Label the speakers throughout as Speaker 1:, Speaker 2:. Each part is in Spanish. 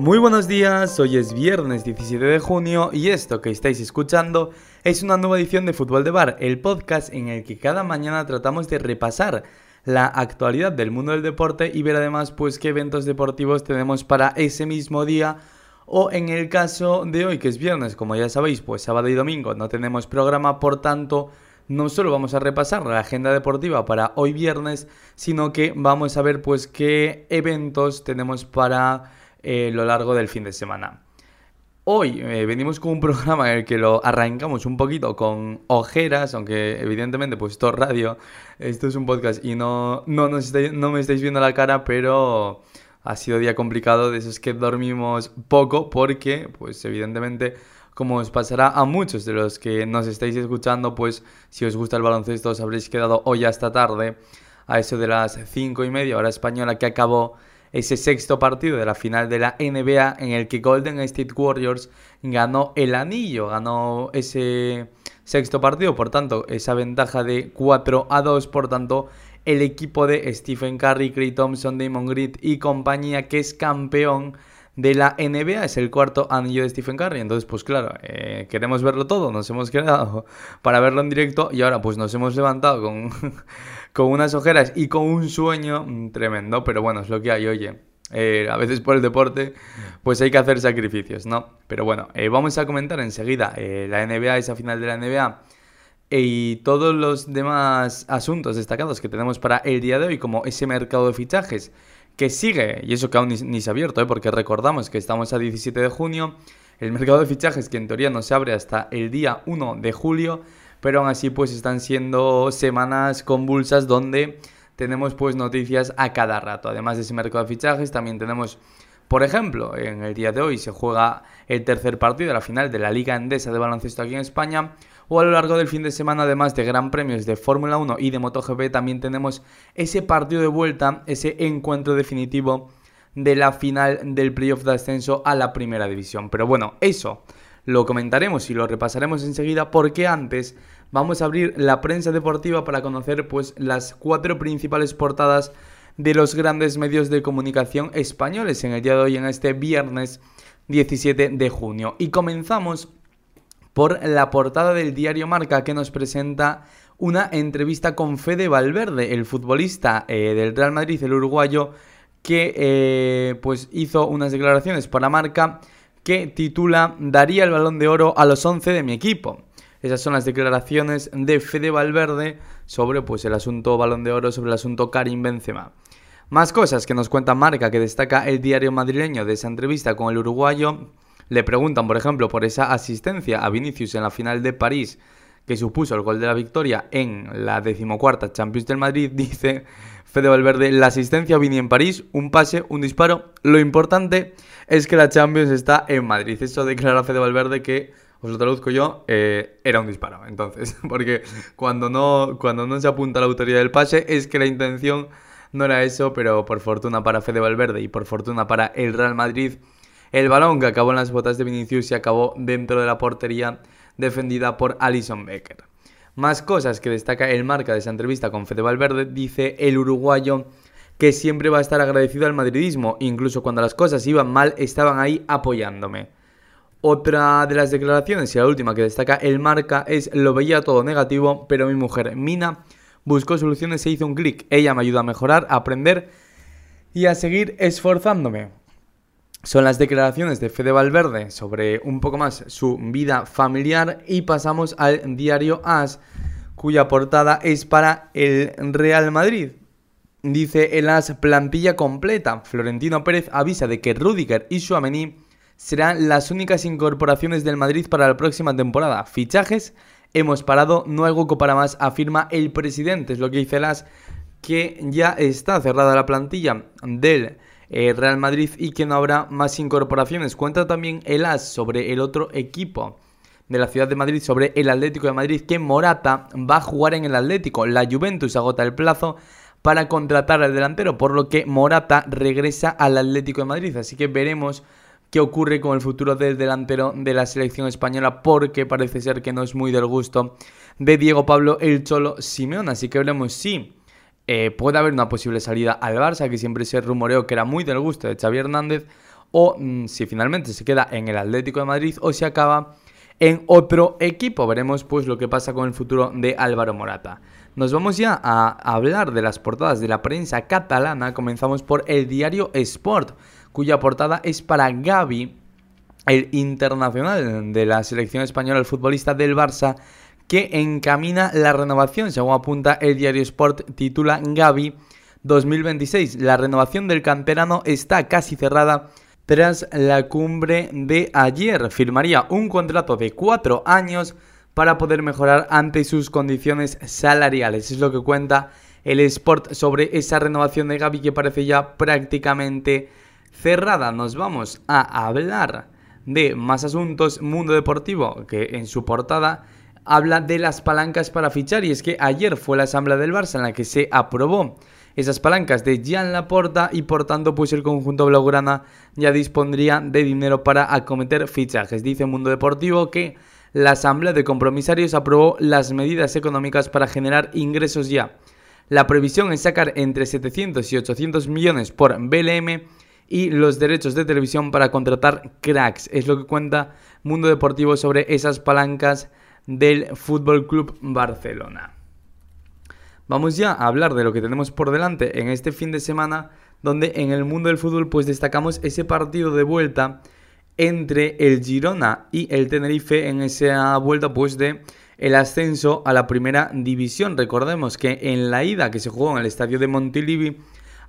Speaker 1: Muy buenos días, hoy es viernes 17 de junio y esto que estáis escuchando es una nueva edición de Fútbol de Bar, el podcast en el que cada mañana tratamos de repasar la actualidad del mundo del deporte y ver además pues qué eventos deportivos tenemos para ese mismo día o en el caso de hoy que es viernes, como ya sabéis, pues sábado y domingo no tenemos programa, por tanto no solo vamos a repasar la agenda deportiva para hoy viernes, sino que vamos a ver pues qué eventos tenemos para eh, lo largo del fin de semana. Hoy eh, venimos con un programa en el que lo arrancamos un poquito con ojeras, aunque evidentemente pues esto es radio, esto es un podcast y no, no, me estáis viendo la cara, pero ha sido día complicado, de esos que dormimos poco porque pues evidentemente como os pasará a muchos de los que nos estáis escuchando, pues si os gusta el baloncesto os habréis quedado hoy hasta tarde a eso de las 5 y media hora española que acabó ese sexto partido de la final de la NBA en el que Golden State Warriors ganó el anillo, ganó ese sexto partido, por tanto, esa ventaja de 4 a 2, por tanto, el equipo de Stephen Curry, Clay Thompson, Damon Green y compañía que es campeón de la NBA, es el cuarto anillo de Stephen Curry. Entonces, pues claro, eh, queremos verlo todo, nos hemos quedado para verlo en directo y ahora pues nos hemos levantado con, con unas ojeras y con un sueño tremendo, pero bueno, es lo que hay, oye. Eh, a veces por el deporte, pues hay que hacer sacrificios, ¿no? Pero bueno, eh, vamos a comentar enseguida la NBA, esa final de la NBA y todos los demás asuntos destacados que tenemos para el día de hoy, como ese mercado de fichajes que sigue, y eso que aún ni, se ha abierto, ¿eh? porque recordamos que estamos a 17 de junio, el mercado de fichajes que en teoría no se abre hasta el día 1 de julio, pero aún así pues están siendo semanas convulsas donde tenemos pues noticias a cada rato. Además de ese mercado de fichajes también tenemos, por ejemplo, en el día de hoy se juega el tercer partido la final de la Liga Endesa de Baloncesto aquí en España, o a lo largo del fin de semana, además de Gran Premios de Fórmula 1 y de MotoGP, también tenemos ese partido de vuelta, ese encuentro definitivo de la final del playoff de ascenso a la primera división. Pero bueno, eso lo comentaremos y lo repasaremos enseguida porque antes vamos a abrir la prensa deportiva para conocer pues las cuatro principales portadas de los grandes medios de comunicación españoles en el día de hoy en este viernes 17 de junio. Y comenzamos por la portada del diario Marca que nos presenta una entrevista con Fede Valverde, el futbolista eh, del Real Madrid, el uruguayo, que eh, pues hizo unas declaraciones para Marca que titula Daría el balón de oro a los 11 de mi equipo. Esas son las declaraciones de Fede Valverde sobre pues, el asunto balón de oro, sobre el asunto Karim Benzema. Más cosas que nos cuenta Marca, que destaca el diario madrileño de esa entrevista con el uruguayo, le preguntan, por ejemplo, por esa asistencia a Vinicius en la final de París que supuso el gol de la victoria en la decimocuarta Champions del Madrid, dice Fede Valverde, la asistencia a Vini en París, un pase, un disparo, lo importante es que la Champions está en Madrid. Eso declara Fede Valverde que, os lo traduzco yo, eh, era un disparo. Entonces, porque cuando no, cuando no se apunta la autoridad del pase es que la intención no era eso, pero por fortuna para Fede Valverde y por fortuna para el Real Madrid, el balón que acabó en las botas de Vinicius se acabó dentro de la portería defendida por Alison Becker. Más cosas que destaca el marca de esa entrevista con Fede Valverde, dice el uruguayo que siempre va a estar agradecido al madridismo, incluso cuando las cosas iban mal, estaban ahí apoyándome. Otra de las declaraciones y la última que destaca el marca es lo veía todo negativo, pero mi mujer Mina buscó soluciones e hizo un clic. Ella me ayuda a mejorar, a aprender y a seguir esforzándome son las declaraciones de Fede Valverde sobre un poco más su vida familiar y pasamos al diario AS, cuya portada es para el Real Madrid. Dice el AS plantilla completa. Florentino Pérez avisa de que Rudiger y Suamení serán las únicas incorporaciones del Madrid para la próxima temporada. Fichajes, hemos parado, no hay hueco para más, afirma el presidente. Es lo que dice el AS, que ya está cerrada la plantilla del eh, Real Madrid y que no habrá más incorporaciones. Cuenta también el AS sobre el otro equipo de la ciudad de Madrid, sobre el Atlético de Madrid, que Morata va a jugar en el Atlético. La Juventus agota el plazo para contratar al delantero, por lo que Morata regresa al Atlético de Madrid. Así que veremos qué ocurre con el futuro del delantero de la selección española, porque parece ser que no es muy del gusto de Diego Pablo el Cholo Simeón. Así que veremos si eh, puede haber una posible salida al Barça, que siempre se rumoreó que era muy del gusto de Xavi Hernández, o mm, si finalmente se queda en el Atlético de Madrid o se acaba en otro equipo. Veremos pues lo que pasa con el futuro de Álvaro Morata. Nos vamos ya a hablar de las portadas de la prensa catalana. Comenzamos por el diario Sport, cuya portada es para Gaby, el internacional de la selección española, el futbolista del Barça, que encamina la renovación. Según apunta el diario Sport, titula Gaby 2026. La renovación del canterano está casi cerrada tras la cumbre de ayer. Firmaría un contrato de cuatro años para poder mejorar ante sus condiciones salariales. Es lo que cuenta el Sport sobre esa renovación de Gaby que parece ya prácticamente cerrada. Nos vamos a hablar de más asuntos. Mundo Deportivo, que en su portada habla de las palancas para fichar y es que ayer fue la asamblea del Barça en la que se aprobó esas palancas de Gian Laporta y por tanto pues el conjunto blaugrana ya dispondría de dinero para acometer fichajes. Dice Mundo Deportivo que la Asamblea de Compromisarios aprobó las medidas económicas para generar ingresos ya. La previsión es sacar entre 700 y 800 millones por BLM y los derechos de televisión para contratar cracks. Es lo que cuenta Mundo Deportivo sobre esas palancas del Fútbol Club Barcelona. Vamos ya a hablar de lo que tenemos por delante en este fin de semana, donde en el mundo del fútbol pues destacamos ese partido de vuelta entre el Girona y el Tenerife en esa vuelta pues de el ascenso a la primera división. Recordemos que en la ida que se jugó en el estadio de Montilivi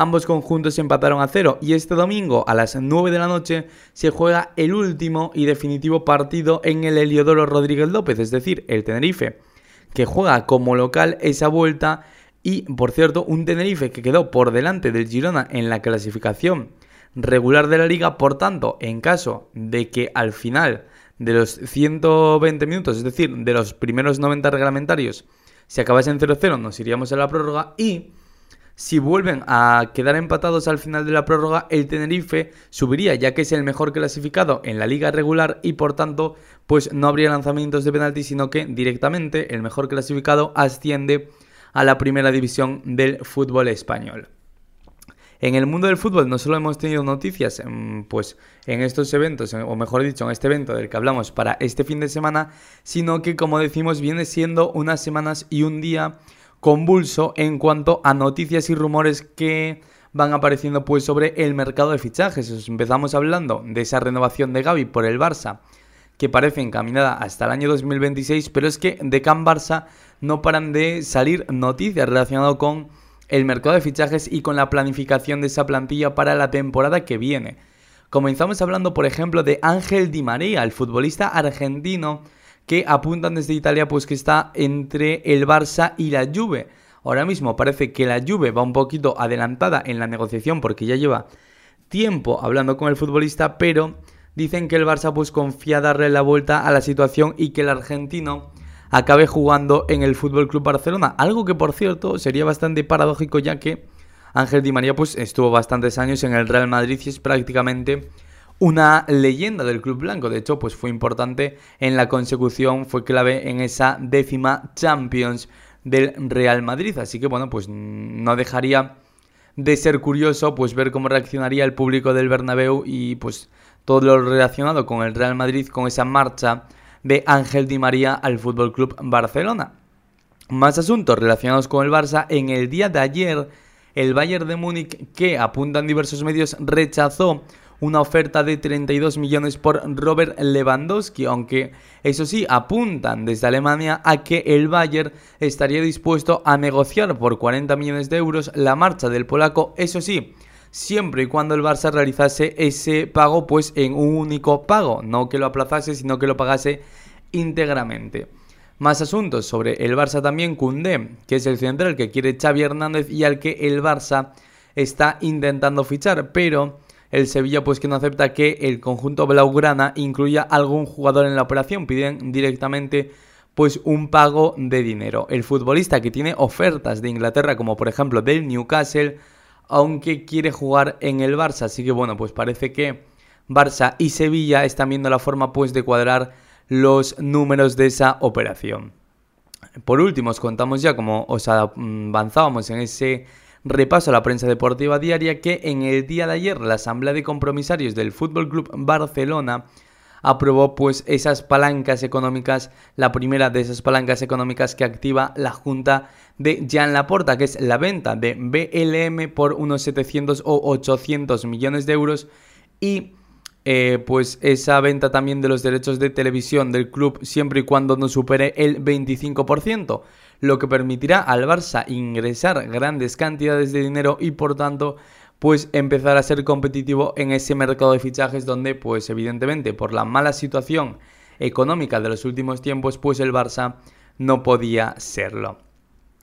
Speaker 1: ambos conjuntos empataron a cero. Y este domingo a las 9 de la noche se juega el último y definitivo partido en el Heliodoro Rodríguez López, es decir, el Tenerife, que juega como local esa vuelta. Y por cierto un Tenerife que quedó por delante del Girona en la clasificación regular de la liga, por tanto, en caso de que al final de los 120 minutos, es decir, de los primeros 90 reglamentarios, se acabase en 0-0, nos iríamos a la prórroga y si vuelven a quedar empatados al final de la prórroga, el Tenerife subiría ya que es el mejor clasificado en la liga regular y por tanto pues no habría lanzamientos de penalti, sino que directamente el mejor clasificado asciende a la primera división del fútbol español. En el mundo del fútbol no solo hemos tenido noticias em, pues, en estos eventos, o mejor dicho, en este evento del que hablamos para este fin de semana, sino que, como decimos, viene siendo unas semanas y un día convulso en cuanto a noticias y rumores que van apareciendo pues sobre el mercado de fichajes. Os empezamos hablando de esa renovación de Gaby por el Barça, que parece encaminada hasta el año 2026, pero es que de Can Barça no paran de salir noticias relacionadas con el mercado de fichajes y con la planificación de esa plantilla para la temporada que viene. Comenzamos hablando, por ejemplo, de Ángel Di María, el futbolista argentino que apuntan desde Italia pues que está entre el Barça y la Juve. Ahora mismo parece que la Juve va un poquito adelantada en la negociación porque ya lleva tiempo hablando con el futbolista, pero dicen que el Barça pues confía darle la vuelta a la situación y que el argentino acabe jugando en el Fútbol Club Barcelona. Algo que, por cierto, sería bastante paradójico, ya que Ángel Di María pues, estuvo bastantes años en el Real Madrid y es prácticamente una leyenda del club blanco. De hecho, pues fue importante en la consecución, fue clave en esa décima Champions del Real Madrid. Así que bueno, pues no dejaría de ser curioso pues ver cómo reaccionaría el público del Bernabéu y pues todo lo relacionado con el Real Madrid, con esa marcha de Ángel Di María al Fútbol Club Barcelona. Más asuntos relacionados con el Barça. En el día de ayer, el Bayern de Múnich, que apuntan diversos medios, rechazó una oferta de 32 millones por Robert Lewandowski, aunque eso sí, apuntan desde Alemania a que el Bayern estaría dispuesto a negociar por 40 millones de euros la marcha del polaco, eso sí, siempre y cuando el Barça realizase ese pago pues en un único pago, no que lo aplazase, sino que lo pagase íntegramente. Más asuntos sobre el Barça también, Cundé, que es el central que quiere Xavi Hernández y al que el Barça está intentando fichar, pero el Sevilla pues que no acepta que el conjunto blaugrana incluya algún jugador en la operación, piden directamente pues un pago de dinero. El futbolista que tiene ofertas de Inglaterra como por ejemplo del Newcastle aunque quiere jugar en el Barça. Así que bueno, pues parece que Barça y Sevilla están viendo la forma pues de cuadrar los números de esa operación. Por último, os contamos ya como os avanzábamos en ese repaso a la prensa deportiva diaria que en el día de ayer la Asamblea de Compromisarios del Fútbol Club Barcelona aprobó pues esas palancas económicas, la primera de esas palancas económicas que activa la Junta de Jean Laporta, que es la venta de BLM por unos 700 o 800 millones de euros y eh, pues esa venta también de los derechos de televisión del club siempre y cuando no supere el 25%, lo que permitirá al Barça ingresar grandes cantidades de dinero y por tanto pues empezar a ser competitivo en ese mercado de fichajes donde pues evidentemente por la mala situación económica de los últimos tiempos pues el Barça no podía serlo.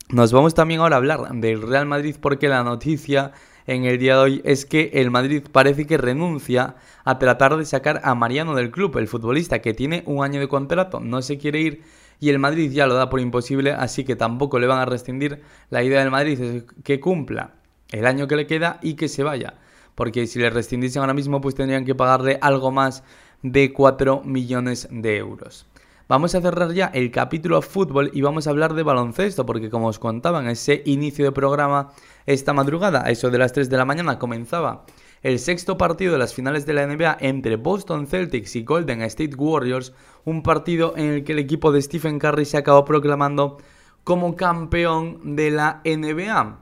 Speaker 1: Nos vamos también ahora a hablar del Real Madrid porque la noticia en el día de hoy es que el Madrid parece que renuncia a tratar de sacar a Mariano del club, el futbolista que tiene un año de contrato, no se quiere ir y el Madrid ya lo da por imposible, así que tampoco le van a rescindir. La idea del Madrid es que cumpla el año que le queda y que se vaya, porque si le rescindiesen ahora mismo pues tendrían que pagarle algo más de 4 millones de euros. Vamos a cerrar ya el capítulo fútbol y vamos a hablar de baloncesto, porque como os contaba en ese inicio de programa, esta madrugada, a eso de las 3 de la mañana, comenzaba el sexto partido de las finales de la NBA entre Boston Celtics y Golden State Warriors, un partido en el que el equipo de Stephen Curry se acabó proclamando como campeón de la NBA.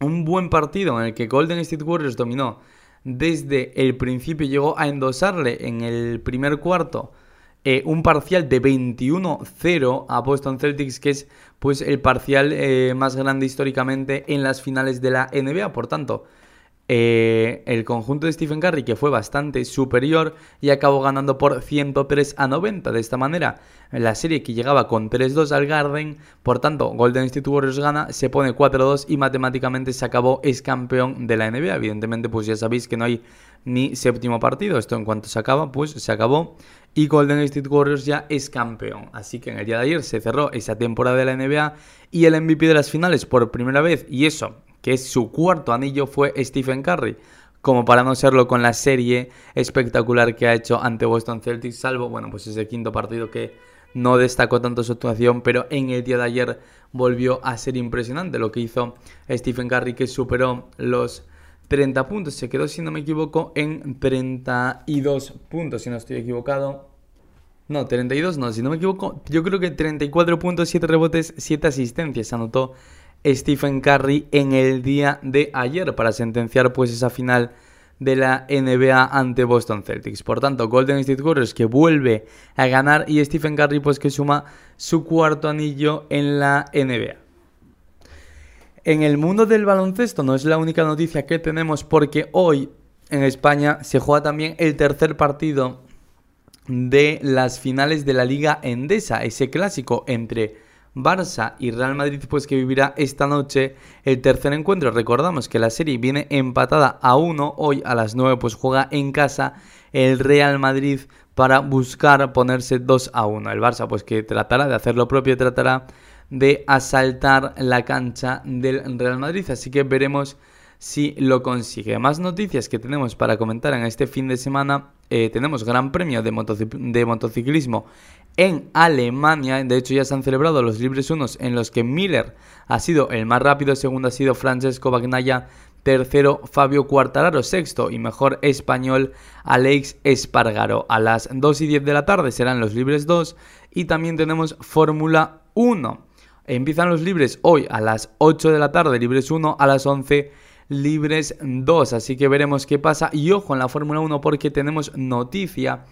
Speaker 1: Un buen partido en el que Golden State Warriors dominó desde el principio, llegó a endosarle en el primer cuarto eh, un parcial de 21-0 a Boston Celtics, que es pues el parcial eh, más grande históricamente en las finales de la NBA. Por tanto, eh, el conjunto de Stephen Curry, que fue bastante superior y acabó ganando por 103 a 90. De esta manera, la serie que llegaba con 3-2 al Garden, por tanto, Golden State Warriors gana, se pone 4-2 y matemáticamente se acabó, es campeón de la NBA. Evidentemente, pues ya sabéis que no hay ni séptimo partido. Esto en cuanto se acaba, pues se acabó. Y Golden State Warriors ya es campeón. Así que en el día de ayer se cerró esa temporada de la NBA y el MVP de las finales por primera vez. Y eso que su cuarto anillo, fue Stephen Curry. Como para no serlo con la serie espectacular que ha hecho ante Boston Celtics, salvo, bueno, pues ese quinto partido que no destacó tanto su actuación, pero en el día de ayer volvió a ser impresionante lo que hizo Stephen Curry, que superó los 30 puntos. Se quedó, si no me equivoco, en 32 puntos, si no estoy equivocado. No, 32 no, si no me equivoco, yo creo que 34 puntos, 7 rebotes, 7 asistencias anotó Stephen Curry en el día de ayer para sentenciar pues esa final de la NBA ante Boston Celtics. Por tanto, Golden State Warriors que vuelve a ganar y Stephen Curry pues que suma su cuarto anillo en la NBA. En el mundo del baloncesto no es la única noticia que tenemos porque hoy en España se juega también el tercer partido de las finales de la Liga Endesa, ese clásico entre Barça y Real Madrid pues que vivirá esta noche el tercer encuentro. Recordamos que la serie viene empatada a uno. Hoy a las 9 pues juega en casa el Real Madrid para buscar ponerse 2 a 1. El Barça pues que tratará de hacer lo propio, tratará de asaltar la cancha del Real Madrid. Así que veremos si lo consigue. Más noticias que tenemos para comentar en este fin de semana. Eh, tenemos Gran Premio de, de, motociclismo en Alemania. De hecho, ya se han celebrado los libres unos en los que Miller ha sido el más rápido, segundo ha sido Francesco Bagnaia, tercero Fabio Quartararo, sexto y mejor español Alex Espargaro. A las 2 y 10 de la tarde serán los libres 2 y también tenemos Fórmula 1. Empiezan los libres hoy a las 8 de la tarde, libres 1 a las 11 libres 2. Así que veremos qué pasa. Y ojo en la Fórmula 1 porque tenemos noticia.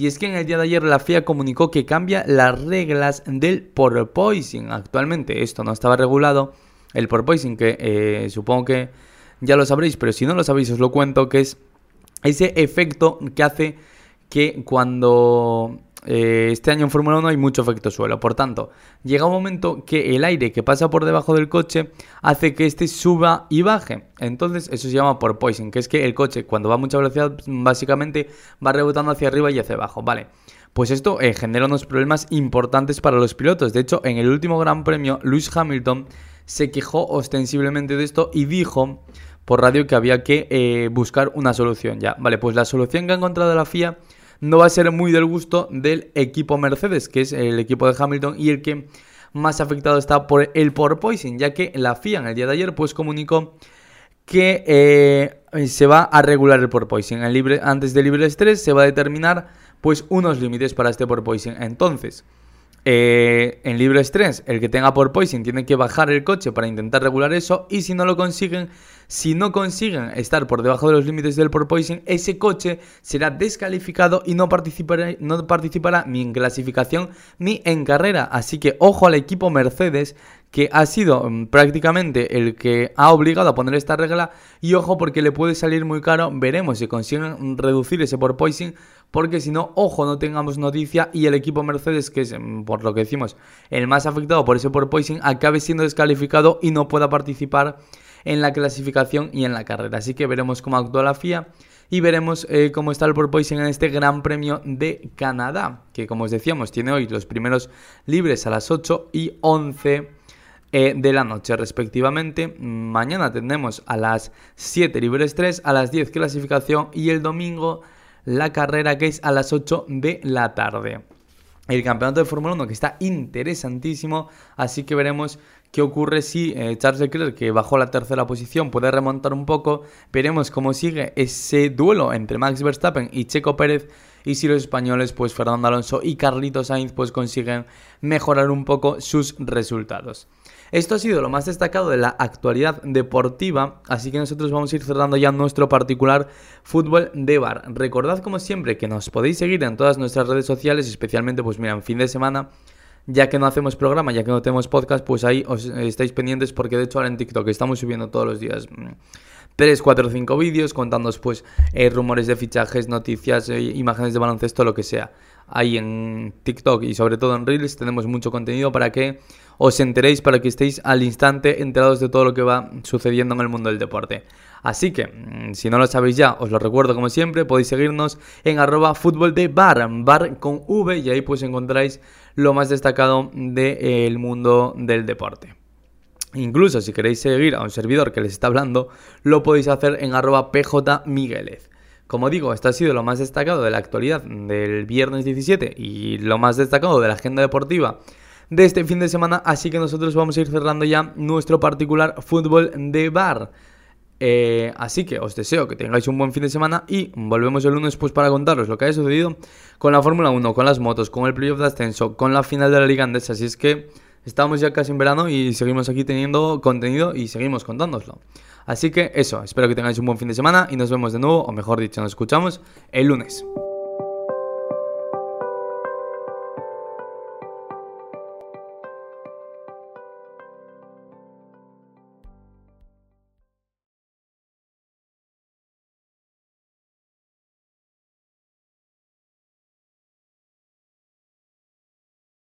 Speaker 1: Y es que en el día de ayer la FIA comunicó que cambia las reglas del porpoising. Actualmente esto no estaba regulado. El porpoising que eh, supongo que ya lo sabréis, pero si no lo sabéis os lo cuento, que es ese efecto que hace que cuando eh, este año en Fórmula 1 hay mucho efecto suelo. Por tanto, llega un momento que el aire que pasa por debajo del coche hace que este suba y baje. Entonces, eso se llama porpoising, que es que el coche, cuando va a mucha velocidad, básicamente va rebotando hacia arriba y hacia abajo. Vale. Pues esto eh, genera unos problemas importantes para los pilotos. De hecho, en el último Gran Premio, Lewis Hamilton se quejó ostensiblemente de esto y dijo por radio que había que eh, buscar una solución ya. Vale, pues la solución que ha encontrado la FIA no va a ser muy del gusto del equipo Mercedes, que es el equipo de Hamilton y el que más afectado está por el porpoising, ya que la FIA en el día de ayer pues comunicó que eh, se va a regular el porpoising. En libre, antes del libre estrés se va a determinar pues unos límites para este porpoising. Entonces, eh, en libre estrés, el que tenga porpoising tiene que bajar el coche para intentar regular eso y si no lo consiguen, si no consiguen estar por debajo de los límites del porpoising, ese coche será descalificado y no participará, no participará ni en clasificación ni en carrera. Así que ojo al equipo Mercedes que ha sido mm, prácticamente el que ha obligado a poner esta regla y ojo porque le puede salir muy caro, veremos si consiguen reducir ese porpoising porque si no, ojo, no tengamos noticia y el equipo Mercedes, que es mm, por lo que decimos el más afectado por ese porpoising, acabe siendo descalificado y no pueda participar en la clasificación y en la carrera. Así que veremos cómo actúa la FIA y veremos eh, cómo está el porpoising en este Gran Premio de Canadá, que como os decíamos tiene hoy los primeros libres a las 8 y 11 eh, de la noche respectivamente. Mañana tendremos a las 7 libres 3, a las 10 clasificación y el domingo la carrera que es a las 8 de la tarde. El campeonato de Fórmula 1 que está interesantísimo, así que veremos qué ocurre si eh, Charles Leclerc, que bajó la tercera posición, puede remontar un poco. Veremos cómo sigue ese duelo entre Max Verstappen y Checo Pérez y si los españoles, pues Fernando Alonso y Carlitos Sainz, pues consiguen mejorar un poco sus resultados. Esto ha sido lo más destacado de la actualidad deportiva, así que nosotros vamos a ir cerrando ya nuestro particular fútbol de bar. Recordad como siempre que nos podéis seguir en todas nuestras redes sociales, especialmente pues mira, en fin de semana ya que no hacemos programa, ya que no tenemos podcast, pues ahí os estáis pendientes porque de hecho ahora en TikTok estamos subiendo todos los días 3, 4, 5 vídeos contando pues eh, rumores de fichajes, noticias, eh, imágenes de baloncesto, lo que sea. Ahí en TikTok y sobre todo en Reels tenemos mucho contenido para que os enteréis para que estéis al instante enterados de todo lo que va sucediendo en el mundo del deporte. Así que, mm, si no lo sabéis ya, os lo recuerdo como siempre, podéis seguirnos en arroba fútbol de bar, bar con V, y ahí pues encontráis lo más destacado del mundo del deporte. Incluso si queréis seguir a un servidor que les está hablando, lo podéis hacer en arroba pjmiguelez. Como digo, esto ha sido lo más destacado de la actualidad del viernes 17 y lo más destacado de la agenda deportiva de este fin de semana, así que nosotros vamos a ir cerrando ya nuestro particular fútbol de bar. Eh, así que os deseo que tengáis un buen fin de semana y volvemos el lunes pues para contaros lo que ha sucedido con la Fórmula 1, con las motos, con el playoff de ascenso, con la final de la Liga Andesa. Así es que estamos ya casi en verano y seguimos aquí teniendo contenido y seguimos contándoslo. Así que eso, espero que tengáis un buen fin de semana y nos vemos de nuevo, o mejor dicho, nos escuchamos el lunes.